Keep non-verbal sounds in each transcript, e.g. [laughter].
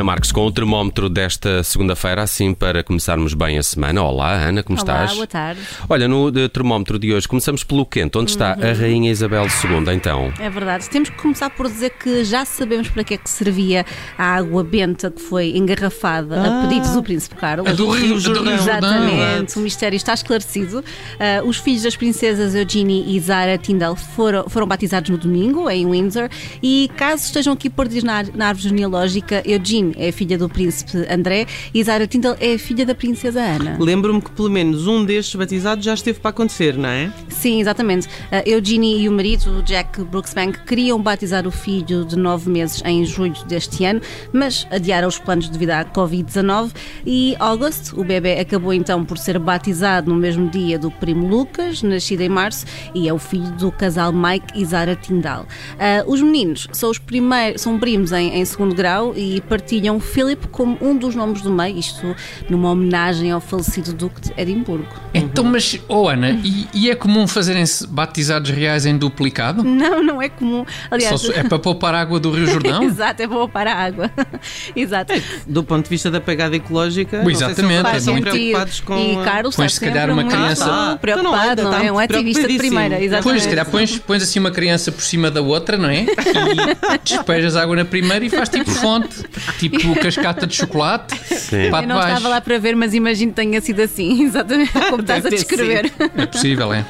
Ana Marques, com o termómetro desta segunda-feira, assim para começarmos bem a semana. Olá, Ana, como Olá, estás? boa tarde. Olha, no de- termómetro de hoje começamos pelo quente. Onde está Uhum. a Rainha Isabel II, então? É verdade. Temos que começar por dizer que já sabemos para que é que servia a água benta que foi engarrafada a pedidos do Príncipe Carlos. A do Rio, do Rio Jordão. Exatamente, o mistério está esclarecido. Ah, os filhos das princesas Eugenie e Zara Tyndall foram, foram batizados no domingo, em Windsor, e caso estejam aqui perdidos na, na árvore genealógica, Eugenie é filha do príncipe André e Zara Tyndall é filha da princesa Ana. Lembro-me que pelo menos um destes batizados já esteve para acontecer, não é? Sim, exatamente. A Eugenie e o marido, o Jack Brooksbank, queriam batizar o filho de nove meses em julho deste ano, mas adiaram os planos devido à Covid-19 e August, o bebê, acabou então por ser batizado no mesmo dia do primo Lucas, nascido em março, e é o filho do casal Mike e Zara Tyndall. Ah, os meninos são os primeiros, são primos em, em segundo grau e partilham Philip como um dos nomes do meio, isto numa homenagem ao falecido Duque de Edimburgo. Então, mas, oh Ana, e, e é comum fazerem-se batizados reais em duplicado? Não, não é comum. Só Aliás, se- é para poupar água do Rio Jordão? [laughs] Exato, é bom para a água. [laughs] Exato. Do ponto de vista da pegada ecológica, Pois, não sei se exatamente. é? sentido. preocupados com. E a- Carlos Pões, se calhar, uma muito criança- Ah, preocupado, então não, não, é? está Um ativista de primeira, exatamente. Pois, se calhar pões, pões assim uma criança por cima da outra, não é? E [laughs] despejas água na primeira e faz tipo fonte, tipo [laughs] cascata de chocolate. Sim. Para Eu não baixo. estava lá para ver, mas imagino que tenha sido assim, [laughs] exatamente como estás a descrever. É possível, é?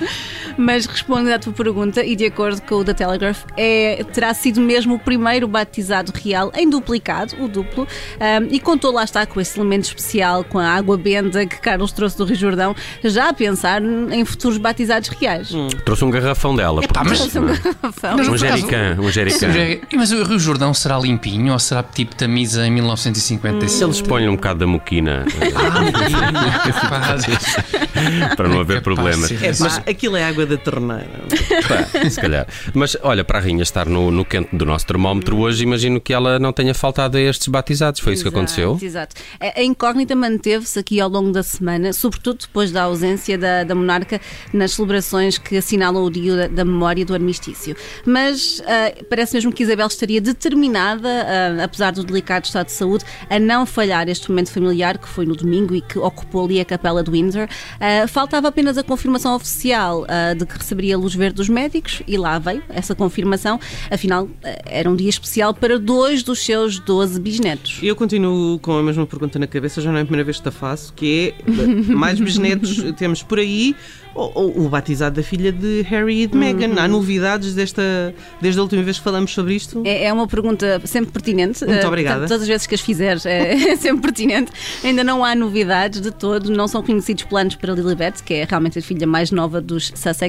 Mas respondendo à tua pergunta, e de acordo com o The Telegraph, é, terá sido mesmo o primeiro batizado real em duplicado, o duplo, ahm, e contou lá está com esse elemento especial, com a água benta que Carlos trouxe do Rio Jordão, já a pensar em futuros batizados reais. Trouxe um garrafão dela. Epá, mas- portanto, não é? Garrafão. Mas Um jericã, um jericã. Mas o Rio Jordão será limpinho ou será tipo Tamisa em 1955? Eles põem um bocado da moquina Capaz. [laughs] para não haver É problemas. É, mas aquilo é água da torneira. Pá, se calhar. Mas olha, para a Rainha estar no, no quente do nosso termómetro hoje, imagino que ela não tenha faltado a estes batizados. Foi isso que Exato, aconteceu? Exato. A incógnita manteve-se aqui ao longo da semana, sobretudo depois da ausência da, da monarca nas celebrações que assinalam o dia da, da memória do armistício. Mas ah, parece mesmo que Isabel estaria determinada, ah, apesar do delicado estado de saúde, a não falhar este momento familiar que foi no domingo e que ocupou ali a capela de Windsor. Ah, faltava apenas a confirmação oficial de que receberia a luz verde dos médicos e lá veio essa confirmação. Afinal, ah, era um dia especial para dois dos seus 12 bisnetos. E eu continuo com a mesma pergunta na cabeça, já não é a primeira vez que a faço, que é mais bisnetos [laughs] temos por aí ou, ou o batizado da filha de Harry e de Meghan? Há novidades desta, desde a última vez que falamos sobre isto? É, é uma pergunta sempre pertinente. Muito Eh, obrigada. todas as vezes que as fizeres [laughs] é, sempre pertinente. Ainda não há novidades de todo, não são conhecidos planos para Lilibet, que é realmente a filha mais nova dos Sussex.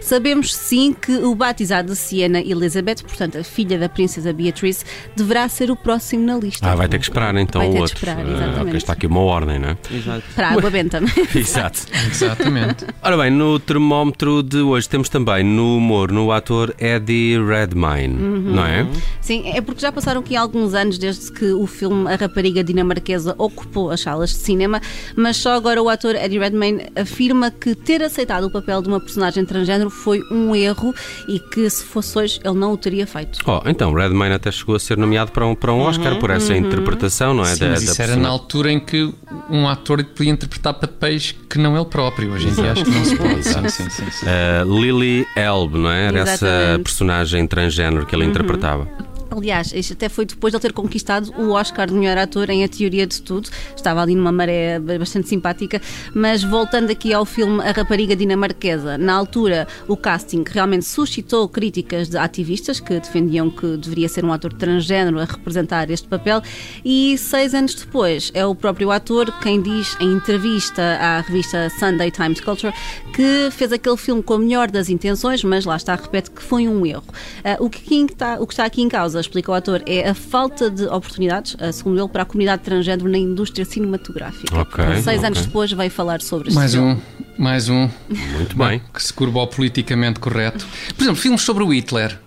Sabemos sim que o batizado de Siena Elizabeth, portanto a filha da princesa Beatrice, deverá ser o próximo na lista. Ah, vai ter que esperar então Vai o ter que outro. esperar, Ah, exatamente. ok, está aqui uma ordem, não é? Exato. Para a água benta. [laughs] Exato. Exatamente. Ora bem, no termómetro de hoje temos também no humor, no ator Eddie Redmayne, Uhum. não é? Sim, é porque já passaram aqui alguns anos desde que o filme A Rapariga Dinamarquesa ocupou as salas de cinema, mas só agora o ator Eddie Redmayne afirma que ter aceitado o papel de uma personagem transgênero foi um erro e que se fosse hoje ele não o teria feito. Oh, então, Redmayne até chegou a ser nomeado para um, para um Oscar por essa interpretação, não é? Sim, mas isso era persona- na altura em que um ator podia interpretar papéis que não ele próprio. Hoje em dia acho que não se pode. [laughs] sim, sim, sim, sim. Uh, Lily Elbe, não é? Era essa Exatamente. personagem transgênero que ele interpretava. Aliás, isto até foi depois de ele ter conquistado o Oscar de melhor ator em A Teoria de Tudo. Estava ali numa maré bastante simpática. Mas voltando aqui ao filme A Rapariga Dinamarquesa, na altura o casting realmente suscitou críticas de ativistas que defendiam que deveria ser um ator transgênero a representar este papel. E seis anos depois é o próprio ator quem diz em entrevista à revista Sunday Times Culture que fez aquele filme com a melhor das intenções, mas lá está, repete que foi um erro. Ah, o, que está, o que está aqui em causa explica o ator, é a falta de oportunidades, eh, segundo ele, para a comunidade transgênero na indústria cinematográfica. Ok, Seis ok. anos depois veio falar sobre este Mais filme. um, Mais um Muito bem. que se curva ao politicamente correto. Por exemplo, filmes sobre o Hitler.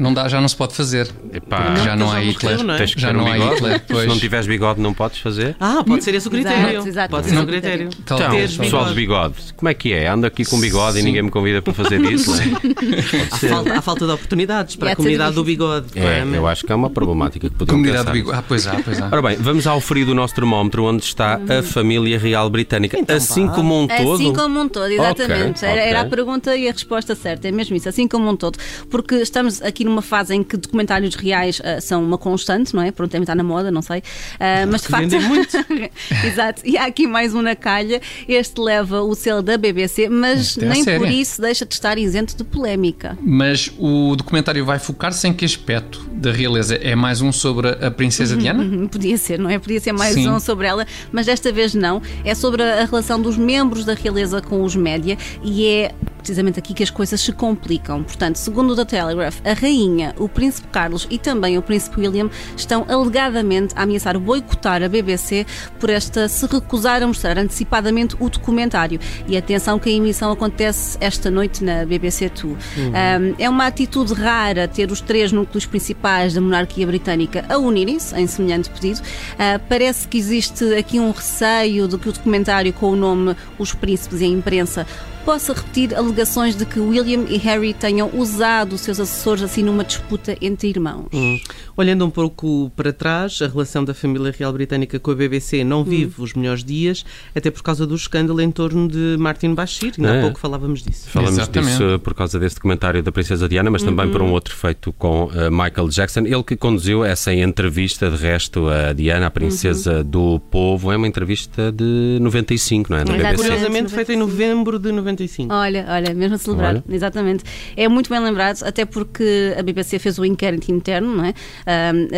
Não dá, já não se pode fazer. Epá, já não há Hitler. não é? Já ter um não há bigode. Hitler, Se pois. não tiveres bigode, não podes fazer. Ah, pode ser esse o critério. Exato, exato. Pode ser é o critério. Então, Então, Teres pessoal de bigode, como é que é? Ando aqui com bigode e Sim. ninguém me convida para fazer [laughs] isso? não é? Há falta, há falta de oportunidades para E há a ser comunidade do bigode. É, eu acho que é uma problemática que podemos Comunidade pensar. de Bigo. Ah, pois há, pois há. Ora bem, vamos ao frio do nosso termómetro, onde está a família real britânica. Então assim vá. como um todo. Assim como um todo, exatamente. Ok, era, era a pergunta e a resposta certa, é mesmo isso, assim como um todo. Porque estamos aqui numa fase em que documentários reais ah, são uma constante, não é? Pronto, também está na moda, não sei. Ah, mas de facto. muito. [laughs] Exato. E há aqui mais um na calha. Este leva o selo da BBC, mas é nem por isso deixa de estar isento de polémica. Mas o documentário vai focar-se em que aspecto da realeza? É mais um sobre a Princesa Diana? Uhum, Podia ser, não é? Podia ser mais Sim. um sobre ela, mas desta vez não. É sobre a relação dos membros da realeza com os média e é precisamente aqui que as coisas se complicam. Portanto, segundo o The Telegraph, a rainha, o príncipe Carlos e também o príncipe William estão alegadamente a ameaçar boicotar a BBC por esta se recusar a mostrar antecipadamente o documentário. E atenção que a emissão acontece esta noite na BBC Two. Um, é uma atitude rara ter os três núcleos principais da monarquia britânica a unirem-se em semelhante pedido. Uh, parece que existe aqui um receio de que o documentário com o nome Os Príncipes e a Imprensa possa repetir alegações de que William e Harry tenham usado os seus assessores assim numa disputa entre irmãos. Hum. Olhando um pouco para trás, a relação da família real britânica com a BBC não vive os melhores dias, até por causa do escândalo em torno de Martin Bashir. Ainda É. há pouco falávamos disso. Falamos Exatamente. disso uh, por causa desse documentário da Princesa Diana, mas também por um outro feito com uh, Michael Jackson. Ele que conduziu essa entrevista, de resto, a Diana, a Princesa do Povo. É uma entrevista de 95, não é? Da Exatamente. BBC. Curiosamente, feita em novembro de 95. Olha, olha, mesmo a celebrar, Olha. exatamente. É muito bem lembrado, até porque a BBC fez um inquérito interno, não é?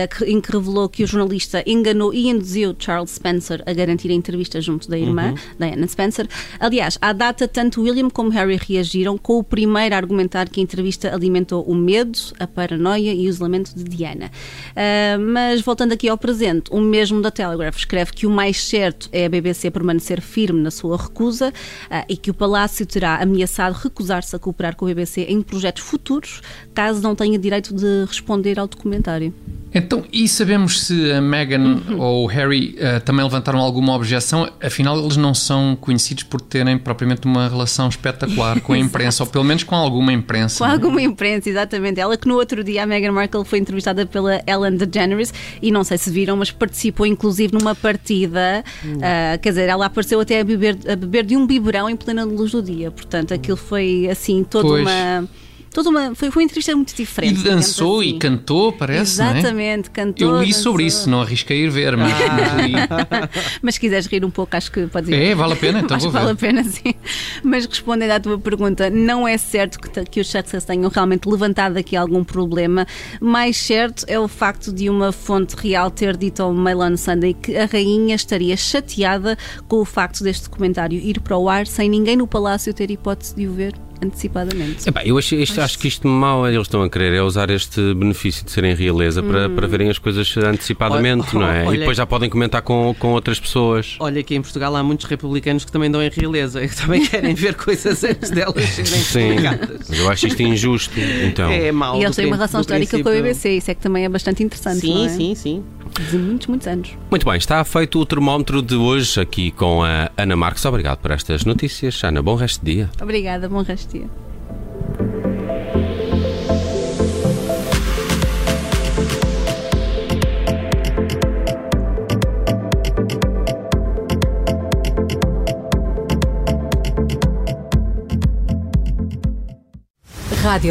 Que- em que revelou que o jornalista enganou e induziu Charles Spencer a garantir a entrevista junto da irmã, Diana Spencer. Aliás, à data, tanto William como Harry reagiram com o primeiro a argumentar que a entrevista alimentou o medo, a paranoia e o isolamento de Diana. Ah, mas voltando aqui ao presente, o mesmo da Telegraph escreve que o mais certo é a BBC permanecer firme na sua recusa ah, e que o Palácio terá ameaçado recusar-se a cooperar com a BBC em projetos futuros, caso não tenha direito de responder ao documentário. Então, e sabemos se a Meghan ou o Harry eh, também levantaram alguma objeção? Afinal, eles não são conhecidos por terem propriamente uma relação espetacular com a [laughs] imprensa, ou pelo menos com alguma imprensa. Com é? alguma imprensa, exatamente. Ela que no outro dia a Meghan Markle foi entrevistada pela Ellen DeGeneres e não sei se viram, mas participou inclusive numa partida. ah, quer dizer, ela apareceu até a beber, a beber de um biberão em plena luz do dia. Portanto, aquilo foi assim, toda Pois. uma. Toda uma foi, foi uma entrevista muito E diferente. digamos dançou assim. e cantou, parece, não é? Exatamente, cantou. Eu li sobre dançou. isso, não arrisquei ir ver, mas, [laughs] mas se quiseres rir um pouco, acho que podes ir. É, vale a pena, então [laughs] Acho vou que vale a ver. pena, sim. Mas respondendo à tua pergunta, não é certo que, que os Success tenham realmente levantado aqui algum problema. Mais certo é o facto de uma fonte real ter dito ao Mail on Sunday que a rainha estaria chateada com o facto deste documentário ir para o ar sem ninguém no palácio ter hipótese de o ver antecipadamente. Epá, eu acho, isto- acho que isto mal eles estão a querer é usar este benefício de serem realeza para, para verem as coisas antecipadamente, Olha- não é? olha- E depois já podem comentar com, com outras pessoas. Olha que em Portugal há muitos republicanos que também dão em realeza e [laughs] que também querem ver coisas antes delas serem Sim, publicadas. mas eu acho isto injusto. Então, É mau. E eles têm uma relação histórica com a princípio. BBC, isso é que também é bastante interessante. Sim, não é? sim, sim. De muitos, muitos anos. Muito bem, está feito o termómetro de hoje aqui com a Ana Marques. Obrigado por estas notícias. Ana, bom resto de dia. Obrigada, bom resto de dia. Rádio